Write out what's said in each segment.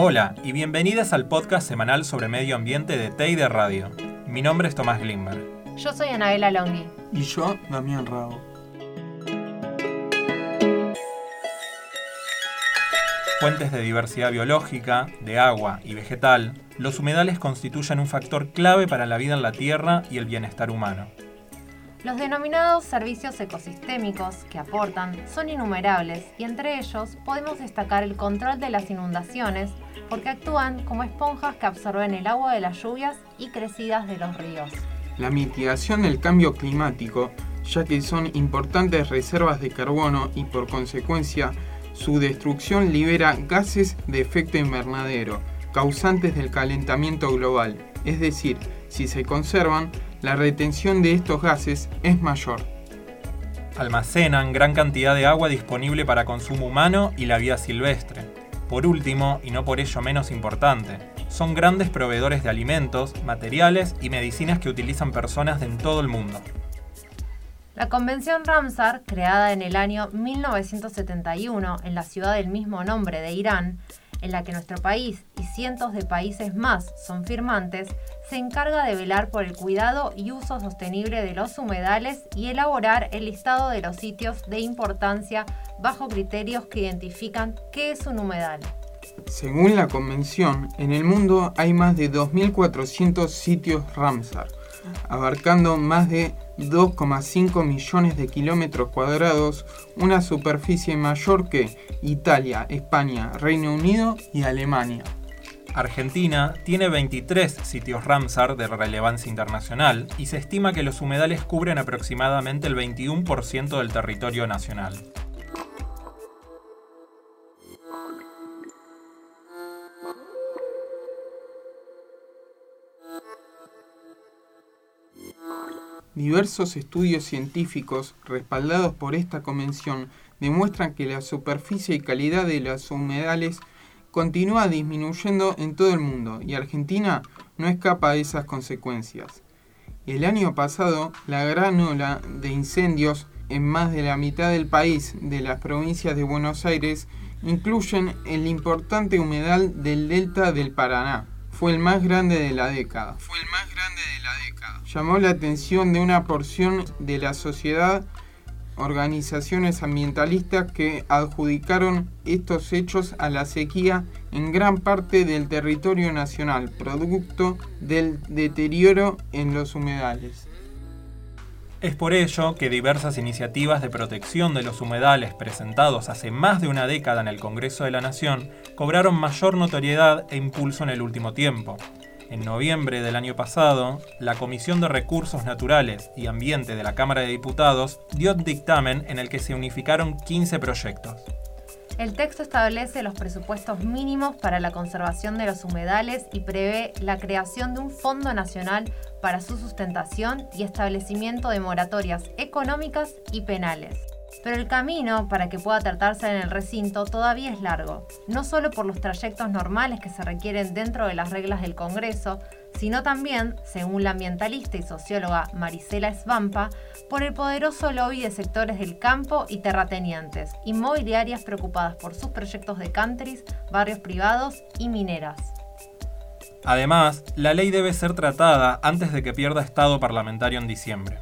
Hola y bienvenidas al podcast semanal sobre medio ambiente de Teide Radio. Mi nombre es Tomás Glimber. Yo soy Anabela Longhi. Y yo, Damián Rago. Fuentes de diversidad biológica, de agua y vegetal, los humedales constituyen un factor clave para la vida en la Tierra y el bienestar humano. Los denominados servicios ecosistémicos que aportan son innumerables y entre ellos podemos destacar el control de las inundaciones porque actúan como esponjas que absorben el agua de las lluvias y crecidas de los ríos. La mitigación del cambio climático, ya que son importantes reservas de carbono y por consecuencia su destrucción libera gases de efecto invernadero, causantes del calentamiento global, es decir, si se conservan, la retención de estos gases es mayor. Almacenan gran cantidad de agua disponible para consumo humano y la vida silvestre. Por último, y no por ello menos importante, son grandes proveedores de alimentos, materiales y medicinas que utilizan personas de en todo el mundo. La Convención Ramsar, creada en el año 1971 en la ciudad del mismo nombre de Irán, en la que nuestro país cientos de países más son firmantes, se encarga de velar por el cuidado y uso sostenible de los humedales y elaborar el listado de los sitios de importancia bajo criterios que identifican qué es un humedal. Según la convención, en el mundo hay más de 2.400 sitios Ramsar, abarcando más de 2,5 millones de kilómetros cuadrados, una superficie mayor que Italia, España, Reino Unido y Alemania. Argentina tiene 23 sitios Ramsar de relevancia internacional y se estima que los humedales cubren aproximadamente el 21% del territorio nacional. Diversos estudios científicos respaldados por esta convención demuestran que la superficie y calidad de los humedales continúa disminuyendo en todo el mundo y Argentina no escapa de esas consecuencias. El año pasado, la gran ola de incendios en más de la mitad del país de las provincias de Buenos Aires incluyen el importante humedal del delta del Paraná. Fue el más grande de la década. Fue el más grande de la década. Llamó la atención de una porción de la sociedad organizaciones ambientalistas que adjudicaron estos hechos a la sequía en gran parte del territorio nacional, producto del deterioro en los humedales. Es por ello que diversas iniciativas de protección de los humedales presentados hace más de una década en el Congreso de la Nación cobraron mayor notoriedad e impulso en el último tiempo. En noviembre del año pasado, la Comisión de Recursos Naturales y Ambiente de la Cámara de Diputados dio un dictamen en el que se unificaron 15 proyectos. El texto establece los presupuestos mínimos para la conservación de los humedales y prevé la creación de un Fondo Nacional para su sustentación y establecimiento de moratorias económicas y penales. Pero el camino para que pueda tratarse en el recinto todavía es largo, no solo por los trayectos normales que se requieren dentro de las reglas del Congreso, sino también, según la ambientalista y socióloga Marisela Svampa, por el poderoso lobby de sectores del campo y terratenientes, inmobiliarias preocupadas por sus proyectos de countries, barrios privados y mineras. Además, la ley debe ser tratada antes de que pierda estado parlamentario en diciembre.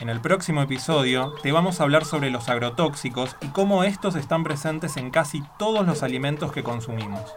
En el próximo episodio te vamos a hablar sobre los agrotóxicos y cómo estos están presentes en casi todos los alimentos que consumimos.